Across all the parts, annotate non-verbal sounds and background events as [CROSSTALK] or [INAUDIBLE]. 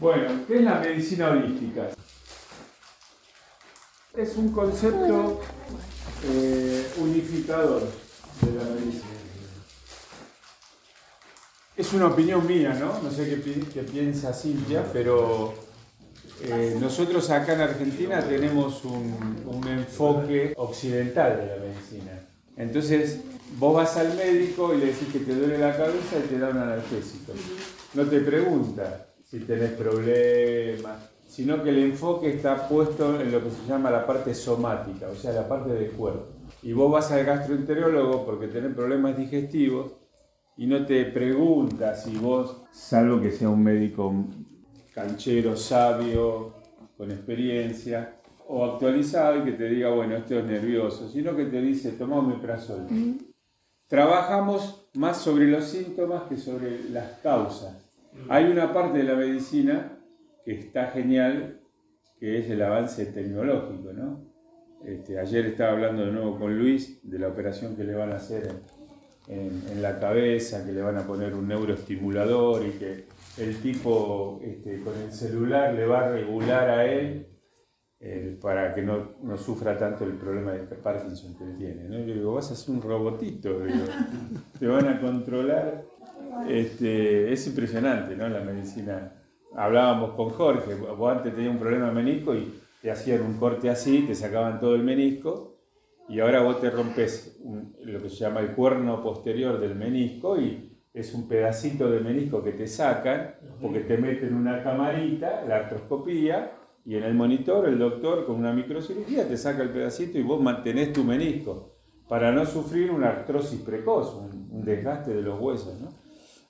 Bueno, ¿qué es la medicina holística? Es un concepto eh, unificador de la medicina. Es una opinión mía, ¿no? No sé qué, piensa Silvia, pero eh, nosotros acá en Argentina tenemos un, un enfoque occidental de la medicina. Entonces, vos vas al médico y le decís que te duele la cabeza y te da un analgésico. No te pregunta si tenés problemas, sino que el enfoque está puesto en lo que se llama la parte somática, o sea, la parte del cuerpo. Y vos vas al gastroenterólogo porque tenés problemas digestivos y no te pregunta si vos, salvo que sea un médico canchero, sabio, con experiencia, o actualizado y que te diga, bueno, esto es nervioso, sino que te dice, toma un meprazol. Trabajamos más sobre los síntomas que sobre las causas. Hay una parte de la medicina que está genial, que es el avance tecnológico, ¿no? Este, ayer estaba hablando de nuevo con Luis de la operación que le van a hacer en, la cabeza, que le van a poner un neuroestimulador y que el tipo este, con el celular le va a regular a él eh, para que no, no, sufra tanto el problema de Parkinson que tiene. ¿no? Yo digo, vas a ser un robotito, [LAUGHS] te van a controlar. Este, es impresionante ¿no? la medicina. Hablábamos con Jorge, vos antes tenías un problema de menisco y te hacían un corte así, te sacaban todo el menisco y ahora vos te rompes lo que se llama el cuerno posterior del menisco y es un pedacito de menisco que te sacan porque te meten una camarita, la artroscopía, y en el monitor el doctor con una microcirugía te saca el pedacito y vos mantenés tu menisco para no sufrir una artrosis precoz, un, desgaste de los huesos. ¿no?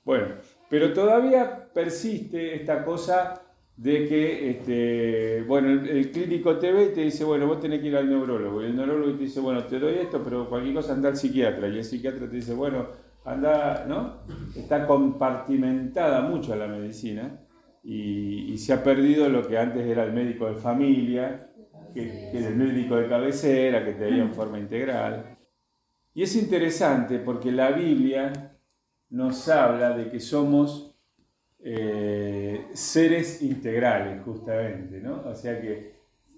Bueno, pero todavía persiste esta cosa de que, este, bueno, el, clínico te ve y te dice, bueno, vos tenés que ir al neurólogo. Y el neurólogo te dice, bueno, te doy esto, pero cualquier cosa anda al psiquiatra. Y el psiquiatra te dice, bueno, anda, ¿no? Está compartimentada mucho la medicina y, se ha perdido lo que antes era el médico de familia, que, era el médico de cabecera, que te veía en forma integral. Y es interesante porque la Biblia nos habla de que somos eh, seres integrales, justamente, ¿no? O sea que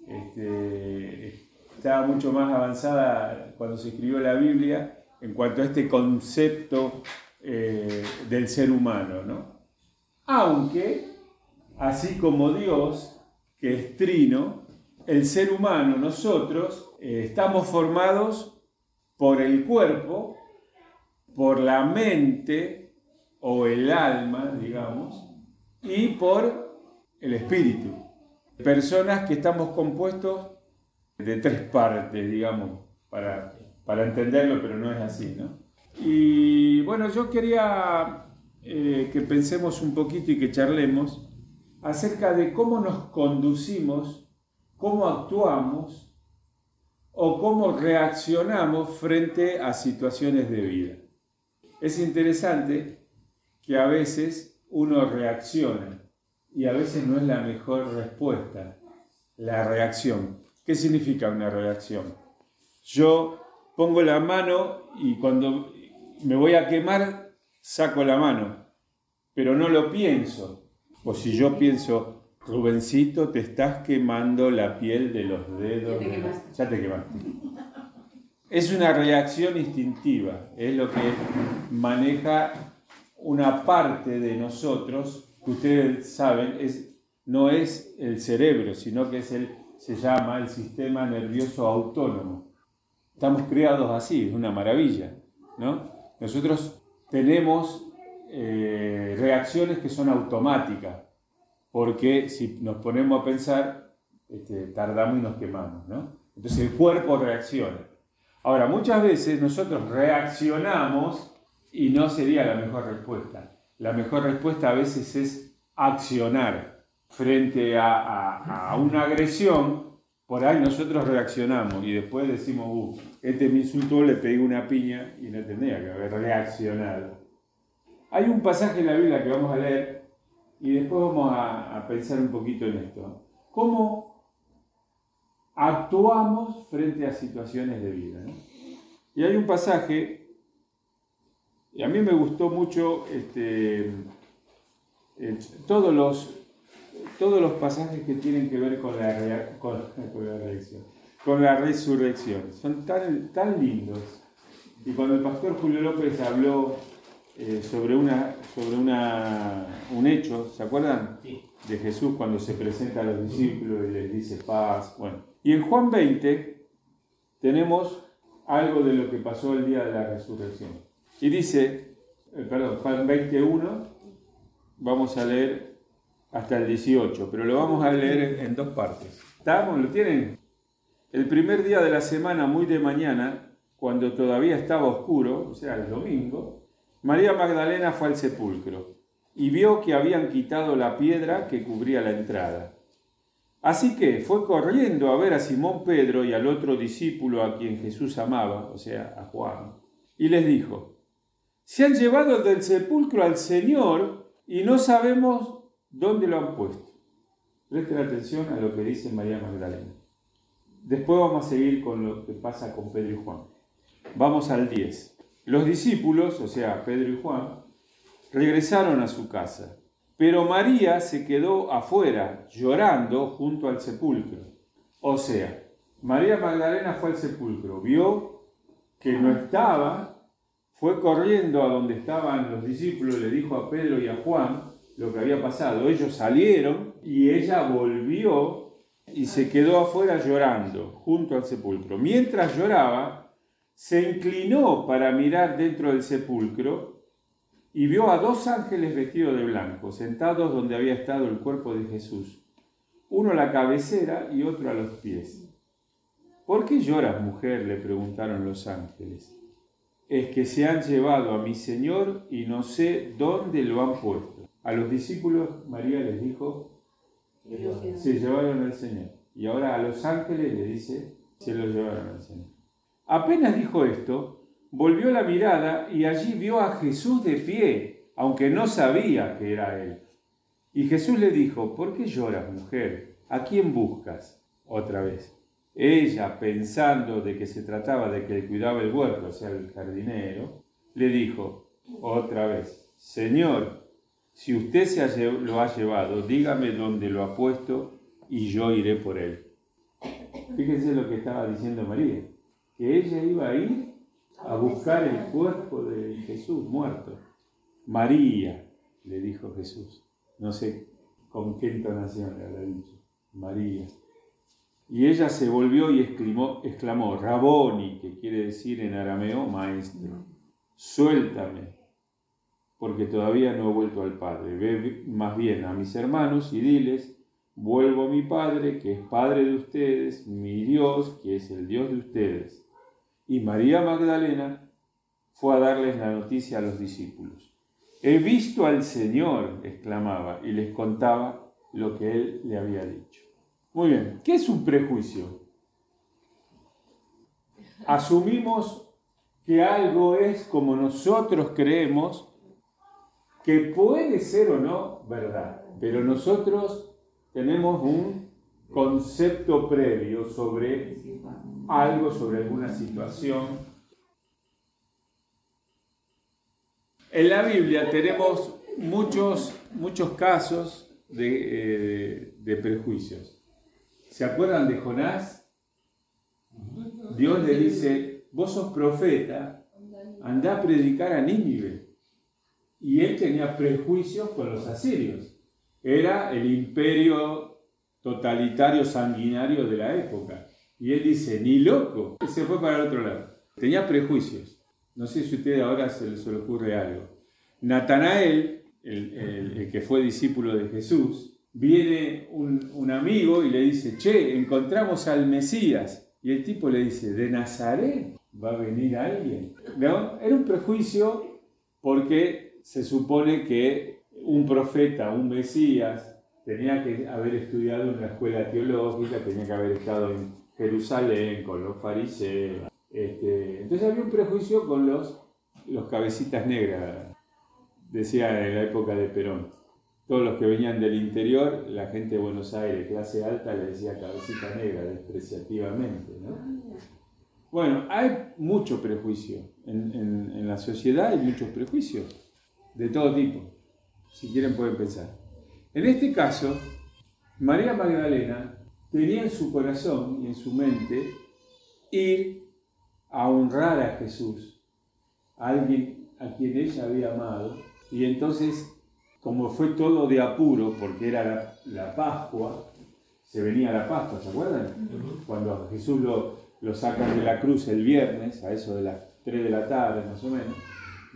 este, estaba mucho más avanzada cuando se escribió la Biblia en cuanto a este concepto eh, del ser humano, ¿no? Aunque así como Dios, que es trino, el ser humano, nosotros, eh, estamos formados por el cuerpo, por la mente o el alma, digamos, y por el espíritu. Personas que estamos compuestos de tres partes, digamos, para, para entenderlo, pero no es así, ¿no? Y bueno, yo quería eh, que pensemos un poquito y que charlemos acerca de cómo nos conducimos, cómo actuamos o cómo reaccionamos frente a situaciones de vida. Es interesante que a veces uno reacciona y a veces no es la mejor respuesta, la reacción. ¿Qué significa una reacción? Yo pongo la mano y cuando me voy a quemar, saco la mano, pero no lo pienso, o si yo pienso, Rubencito, te estás quemando la piel de los dedos. Ya te quemaste. Es una reacción instintiva, es lo que maneja una parte de nosotros, que ustedes saben, es, no es el cerebro, sino que es el, se llama el sistema nervioso autónomo. Estamos creados así, es una maravilla. ¿no? Nosotros tenemos eh, reacciones que son automáticas, porque si nos ponemos a pensar, este, tardamos y nos quemamos, ¿no? Entonces el cuerpo reacciona. Ahora, muchas veces nosotros reaccionamos y no sería la mejor respuesta. La mejor respuesta a veces es accionar frente a, una agresión. Por ahí nosotros reaccionamos y después decimos, uh, este me insultó, le pegué una piña y no tendría que haber reaccionado. Hay un pasaje en la Biblia que vamos a leer y después vamos a, pensar un poquito en esto. ¿Cómo actuamos frente a situaciones de vida? Y hay un pasaje, y a mí me gustó mucho este, todos los, todos los pasajes que tienen que ver con la, con, con la resurrección. Son tan, tan lindos. Y cuando el pastor Julio López habló eh, sobre, una, sobre una, un hecho, ¿se acuerdan? De Jesús cuando se presenta a los discípulos y les dice paz. Bueno, y en Juan 20 tenemos algo de lo que pasó el día de la resurrección. Y dice, eh, perdón, Juan 21, vamos a leer hasta el 18, pero lo vamos a leer en, dos partes. ¿Estamos? ¿Lo tienen? El primer día de la semana, muy de mañana, cuando todavía estaba oscuro, o sea, el domingo, María Magdalena fue al sepulcro y vio que habían quitado la piedra que cubría la entrada. Así que fue corriendo a ver a Simón Pedro y al otro discípulo a quien Jesús amaba, o sea, a Juan, y les dijo, se han llevado del sepulcro al Señor y no sabemos dónde lo han puesto. Presten atención a lo que dice María Magdalena. Después vamos a seguir con lo que pasa con Pedro y Juan. Vamos al 10. Los discípulos, o sea, Pedro y Juan, regresaron a su casa, pero María se quedó afuera, llorando junto al sepulcro. O sea, María Magdalena fue al sepulcro, vio que no estaba, fue corriendo a donde estaban los discípulos, le dijo a Pedro y a Juan lo que había pasado. Ellos salieron y ella volvió y se quedó afuera llorando junto al sepulcro. Mientras lloraba, se inclinó para mirar dentro del sepulcro y vio a dos ángeles vestidos de blanco, sentados donde había estado el cuerpo de Jesús, uno a la cabecera y otro a los pies. ¿Por qué lloras, mujer? le preguntaron los ángeles. Es que se han llevado a mi Señor y no sé dónde lo han puesto. A los discípulos María les dijo, se llevaron al Señor. Y ahora a los ángeles le dice, se lo llevaron al Señor. Apenas dijo esto, volvió la mirada y allí vio a Jesús de pie, aunque no sabía que era él. Y Jesús le dijo, ¿por qué lloras, mujer? ¿A quién buscas? Otra vez. Ella, pensando de que se trataba de que cuidaba el huerto, o sea, el jardinero, le dijo otra vez, Señor, si usted se lo ha llevado, dígame dónde lo ha puesto y yo iré por él. Fíjense lo que estaba diciendo María, que ella iba a ir a buscar el cuerpo de Jesús muerto. María, le dijo Jesús. No sé con qué entonación le habrá dicho. María. Y ella se volvió y exclamó, exclamó, Raboni, que quiere decir en arameo maestro, suéltame, porque todavía no he vuelto al Padre. Ve más bien a mis hermanos y diles, vuelvo a mi Padre, que es Padre de ustedes, mi Dios, que es el Dios de ustedes y María Magdalena fue a darles la noticia a los discípulos. He visto al Señor, exclamaba, y les contaba lo que él le había dicho. Muy bien, ¿qué es un prejuicio? Asumimos que algo es como nosotros creemos que puede ser o no verdad, pero nosotros tenemos un concepto previo sobre algo, sobre alguna situación. En la Biblia tenemos muchos, muchos casos de, eh, prejuicios. ¿Se acuerdan de Jonás? Dios le dice, vos sos profeta, anda a predicar a Nínive. Y él tenía prejuicios con los asirios. Era el imperio totalitario sanguinario de la época. Y él dice, ni loco. Y se fue para el otro lado. Tenía prejuicios. No sé si a usted ahora se le ocurre algo. Natanael, el, que fue discípulo de Jesús, viene un, un, amigo y le dice, che, encontramos al Mesías. Y el tipo le dice, ¿de Nazaret va a venir alguien? ¿No? Era un prejuicio porque se supone que un profeta, un Mesías, tenía que haber estudiado en una escuela teológica, tenía que haber estado en Jerusalén con los fariseos. Este, entonces había un prejuicio con los, los cabecitas negras, decía en la época de Perón. Todos los que venían del interior, la gente de Buenos Aires, clase alta, le decía cabecita negra despreciativamente. Bueno, hay mucho prejuicio. En, en la sociedad hay muchos prejuicios de todo tipo. Si quieren pueden pensar. En este caso, María Magdalena tenía en su corazón y en su mente ir a honrar a Jesús, a alguien a quien ella había amado, y entonces, como fue todo de apuro, porque era la, Pascua, se venía la Pascua, ¿se acuerdan? Cuando Jesús lo, lo sacan de la cruz el viernes, a eso de las 3 de la tarde más o menos,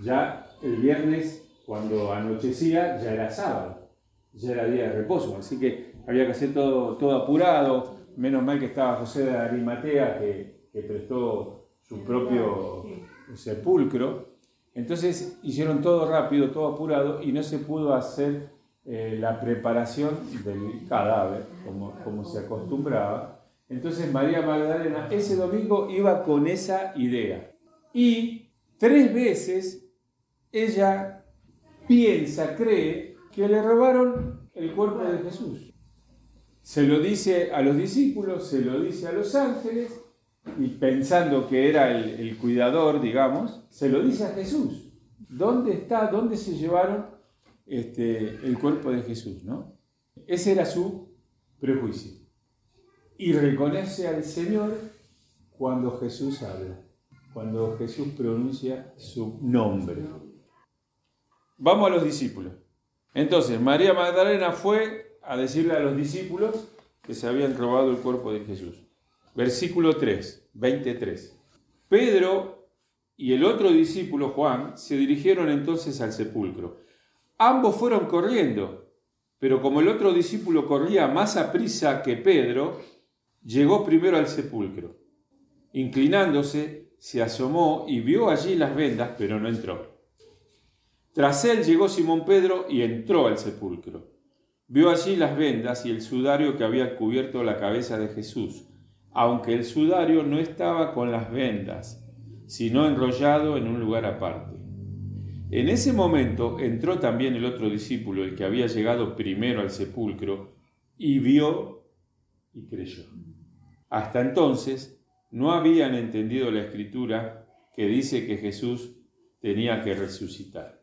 ya el viernes, cuando anochecía, ya era sábado, ya era día de reposo, así que había que hacer todo, todo apurado, menos mal que estaba José de Arimatea, que, que prestó su propio sepulcro, entonces hicieron todo rápido, todo apurado, y no se pudo hacer eh, la preparación del cadáver, como, como se acostumbraba. Entonces María Magdalena ese domingo iba con esa idea. Y tres veces ella piensa, cree que le robaron el cuerpo de Jesús. Se lo dice a los discípulos, se lo dice a los ángeles, y pensando que era el, cuidador, digamos, se lo dice a Jesús. ¿Dónde está, dónde se llevaron este, el cuerpo de Jesús? ¿no? Ese era su prejuicio. Y reconoce al Señor cuando Jesús habla, cuando Jesús pronuncia su nombre. Vamos a los discípulos. Entonces, María Magdalena fue a decirle a los discípulos que se habían robado el cuerpo de Jesús. Versículo 3, 23. Pedro y el otro discípulo Juan se dirigieron entonces al sepulcro. Ambos fueron corriendo, pero como el otro discípulo corría más a prisa que Pedro, llegó primero al sepulcro. Inclinándose, se asomó y vio allí las vendas, pero no entró. Tras él llegó Simón Pedro y entró al sepulcro. Vio allí las vendas y el sudario que había cubierto la cabeza de Jesús, aunque el sudario no estaba con las vendas, sino enrollado en un lugar aparte. En ese momento entró también el otro discípulo, el que había llegado primero al sepulcro, y vio y creyó. Hasta entonces no habían entendido la escritura que dice que Jesús tenía que resucitar.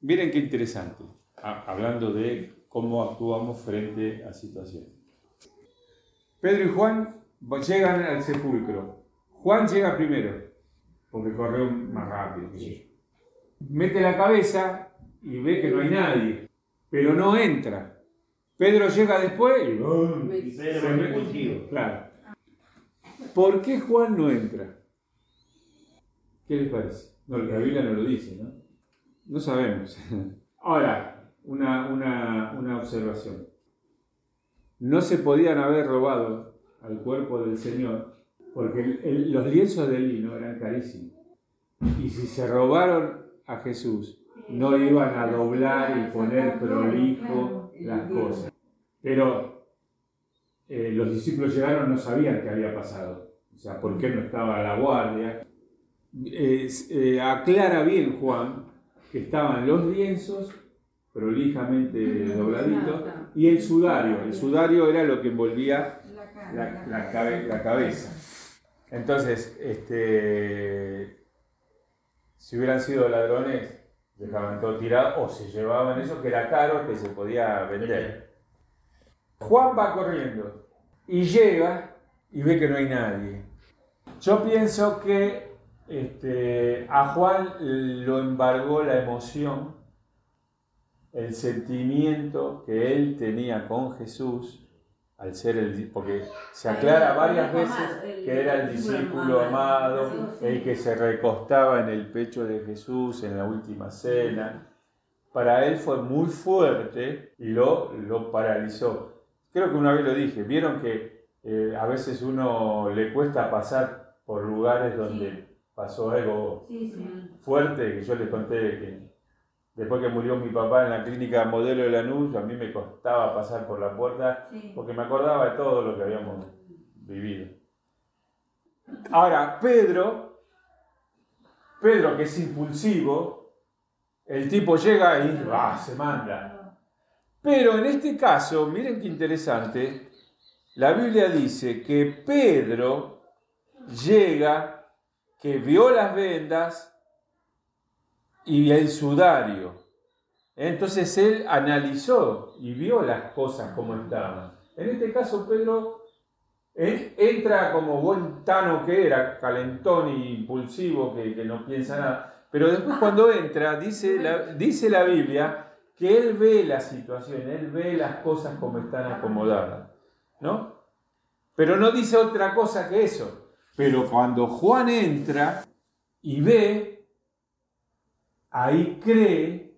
Miren qué interesante, hablando de cómo actuamos frente a situaciones. Pedro y Juan llegan al sepulcro. Juan llega primero, porque corrió más rápido. Mete la cabeza y ve que no hay nadie, pero no entra. Pedro llega después y se Claro. ¿Por qué Juan no entra? ¿Qué les parece? No, la Biblia no lo dice, ¿no? No sabemos. [LAUGHS] Ahora, una, observación. No se podían haber robado al cuerpo del Señor porque los lienzos de lino eran carísimos. Y si se robaron a Jesús, no iban a doblar y poner prolijo las cosas. Pero eh, los discípulos llegaron, no sabían qué había pasado. O sea, por qué no estaba la guardia. Eh, aclara bien Juan que estaban los lienzos prolijamente dobladito, y el sudario. El sudario era lo que envolvía la, cabeza. Entonces, este, si hubieran sido ladrones, dejaban todo tirado o se llevaban eso que era caro, que se podía vender. Juan va corriendo y llega y ve que no hay nadie. Yo pienso que este, a Juan lo embargó la emoción el sentimiento que él tenía con Jesús al ser el porque se aclara varias veces que era el discípulo amado, el que se recostaba en el pecho de Jesús en la última cena. Para él fue muy fuerte y lo, lo paralizó. Creo que una vez lo dije, vieron que eh, a veces uno le cuesta pasar por lugares donde pasó algo fuerte, que yo les conté que Después que murió mi papá en la clínica modelo de Lanús, a mí me costaba pasar por la puerta porque me acordaba de todo lo que habíamos vivido. Ahora, Pedro, Pedro que es impulsivo, el tipo llega y ah, se manda. Pero en este caso, miren qué interesante, la Biblia dice que Pedro llega, que vio las vendas, y el sudario. Entonces él analizó y vio las cosas como estaban. En este caso Pedro entra como buen tano que era, calentón y impulsivo, que, que no piensa nada. Pero después cuando entra, dice la, dice la Biblia que él ve la situación, él ve las cosas como están acomodadas. ¿No? Pero no dice otra cosa que eso. Pero cuando Juan entra y ve, ahí cree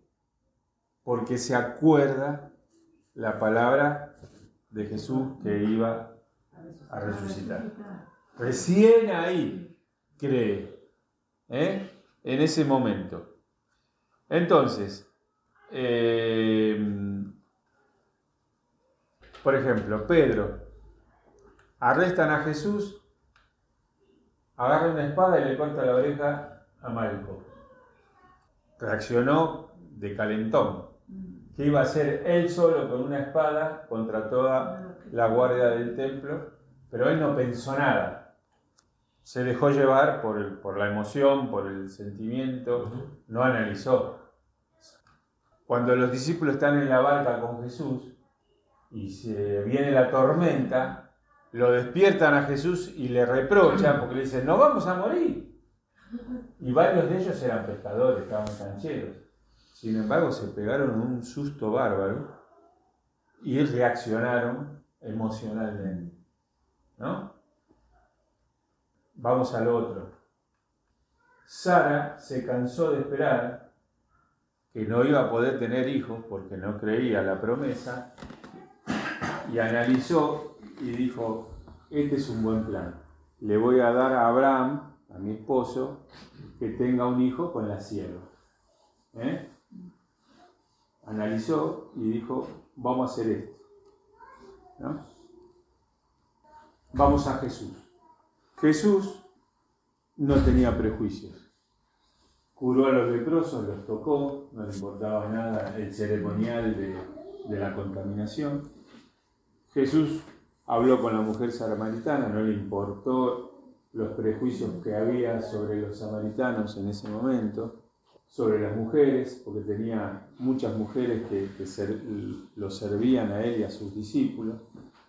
porque se acuerda la palabra de Jesús que iba a resucitar. Recién ahí cree, ¿eh? en ese momento. Entonces, eh, por ejemplo, Pedro, arrestan a Jesús, agarra una espada y le corta la oreja a Malco. Reaccionó de calentón. ¿Qué iba a hacer él solo con una espada contra toda la guardia del templo? Pero él no pensó nada. Se dejó llevar por, por la emoción, por el sentimiento, no analizó. Cuando los discípulos están en la barca con Jesús y se viene la tormenta, lo despiertan a Jesús y le reprochan porque le dicen, no vamos a morir. Y varios de ellos eran pescadores, estaban cancheros. Sin embargo, se pegaron un susto bárbaro y reaccionaron emocionalmente. ¿No? Vamos al otro. Sara se cansó de esperar que no iba a poder tener hijos porque no creía la promesa y analizó y dijo, este es un buen plan. Le voy a dar a Abraham, mi esposo, que tenga un hijo con la sierva. ¿Eh? Analizó y dijo, vamos a hacer esto. Vamos a Jesús. Jesús no tenía prejuicios. Curó a los leprosos, los tocó, no le importaba nada el ceremonial de, de la contaminación. Jesús habló con la mujer samaritana, no le importó los prejuicios que había sobre los samaritanos en ese momento, sobre las mujeres, porque tenía muchas mujeres que, lo servían a él y a sus discípulos.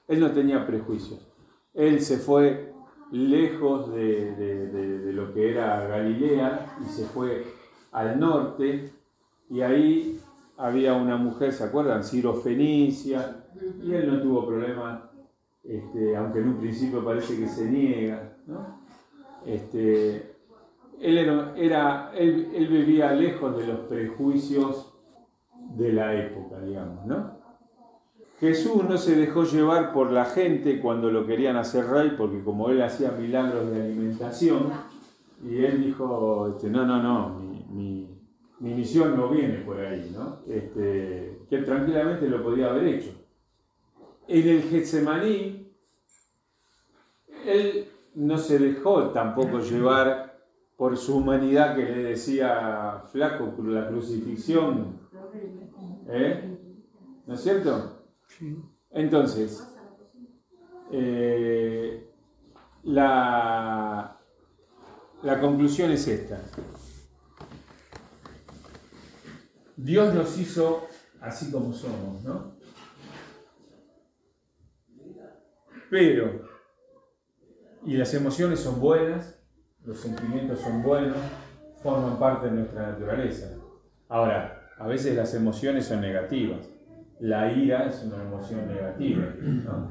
Él no tenía prejuicios. Él se fue lejos de, de lo que era Galilea y se fue al norte y ahí había una mujer, ¿se acuerdan? Ciro Fenicia, y él no tuvo problema, este, aunque en un principio parece que se niega, ¿no? Este, él, era, él, vivía lejos de los prejuicios de la época, digamos, ¿no? Jesús no se dejó llevar por la gente cuando lo querían hacer rey, porque como él hacía milagros de alimentación, y él dijo, este, no, no, no, mi mi misión no viene por ahí, ¿no? Este, que tranquilamente lo podía haber hecho. En el Getsemaní, él no se dejó tampoco llevar por su humanidad que le decía flaco la crucifixión. ¿Eh? ¿No es cierto? Entonces, eh, la, la conclusión es esta. Dios nos hizo así como somos, ¿no? Pero, y las emociones son buenas, los sentimientos son buenos, forman parte de nuestra naturaleza. Ahora, a veces las emociones son negativas. La ira es una emoción negativa. ¿no?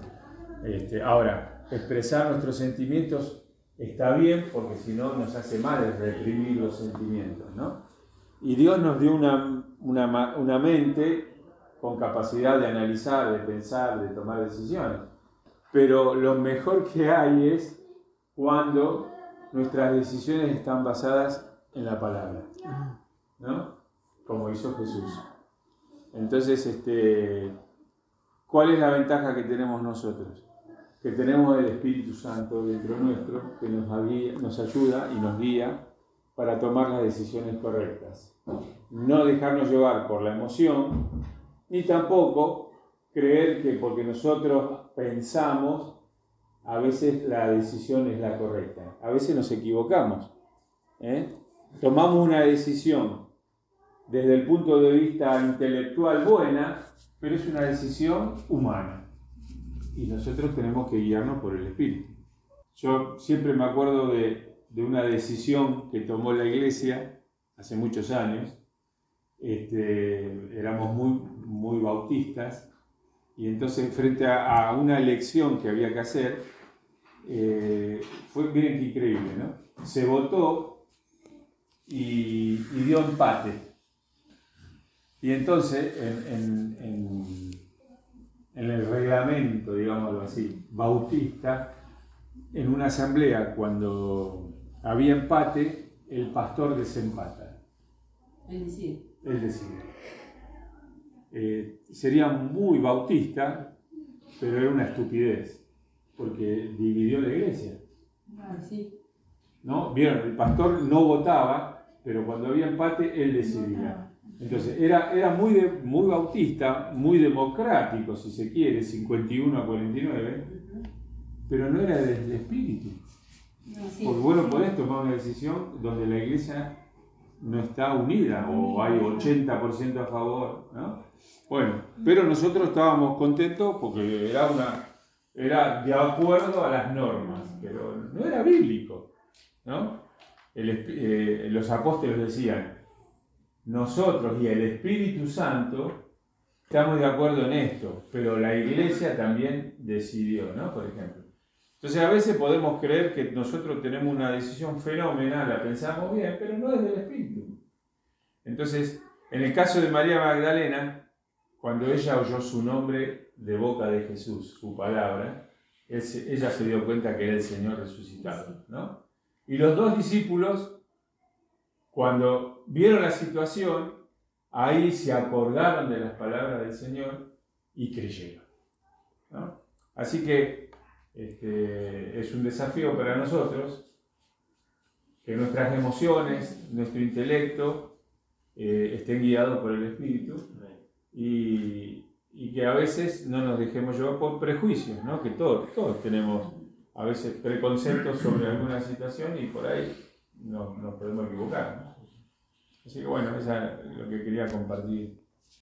Este, ahora, expresar nuestros sentimientos está bien porque si no nos hace mal reprimir los sentimientos. ¿no? Y Dios nos dio una, una, mente con capacidad de analizar, de pensar, de tomar decisiones. Pero lo mejor que hay es cuando nuestras decisiones están basadas en la palabra, ¿no? Como hizo Jesús. Entonces, este, ¿cuál es la ventaja que tenemos nosotros? Que tenemos el Espíritu Santo dentro nuestro, que nos, nos ayuda y nos guía para tomar las decisiones correctas. No dejarnos llevar por la emoción, ni tampoco creer que porque nosotros pensamos, a veces la decisión es la correcta. A veces nos equivocamos. ¿eh? Tomamos una decisión desde el punto de vista intelectual buena, pero es una decisión humana. Y nosotros tenemos que guiarnos por el Espíritu. Yo siempre me acuerdo de, una decisión que tomó la iglesia hace muchos años. Este, éramos muy, muy bautistas y entonces frente a, una elección que había que hacer, eh, fue, miren qué increíble, ¿no? Se votó y dio empate. Y entonces, en, el reglamento, digámoslo así, bautista, en una asamblea, cuando había empate, el pastor desempata. Es decir. Es decir, eh, sería muy bautista, pero era una estupidez, porque dividió la iglesia. Ah, sí. ¿No? Vieron, el pastor no votaba, pero cuando había empate, él decidía. Entonces, era, era muy, muy bautista, muy democrático, si se quiere, 51 a 49, pero no era del espíritu. Porque bueno, podés tomar una decisión donde la iglesia no está unida o hay 80% a favor. ¿no? Bueno, pero nosotros estábamos contentos porque era, una, era de acuerdo a las normas, pero no era bíblico. ¿no? Eh, los apóstoles decían, nosotros y el Espíritu Santo estamos de acuerdo en esto, pero la iglesia también decidió, ¿no? Por ejemplo. Entonces a veces podemos creer que nosotros tenemos una decisión fenomenal, la pensamos bien, pero no es del Espíritu. Entonces, en el caso de María Magdalena, cuando ella oyó su nombre de boca de Jesús, su palabra, ella se dio cuenta que era el Señor resucitado, ¿no? Y los dos discípulos cuando vieron la situación, ahí se acordaron de las palabras del Señor y creyeron. Así que este, es un desafío para nosotros que nuestras emociones, nuestro intelecto eh, estén guiados por el Espíritu y, que a veces no nos dejemos llevar por prejuicios, ¿no? que todos, todos tenemos a veces preconceptos sobre alguna situación y por ahí nos, podemos equivocar. Así que bueno, eso es lo que quería compartir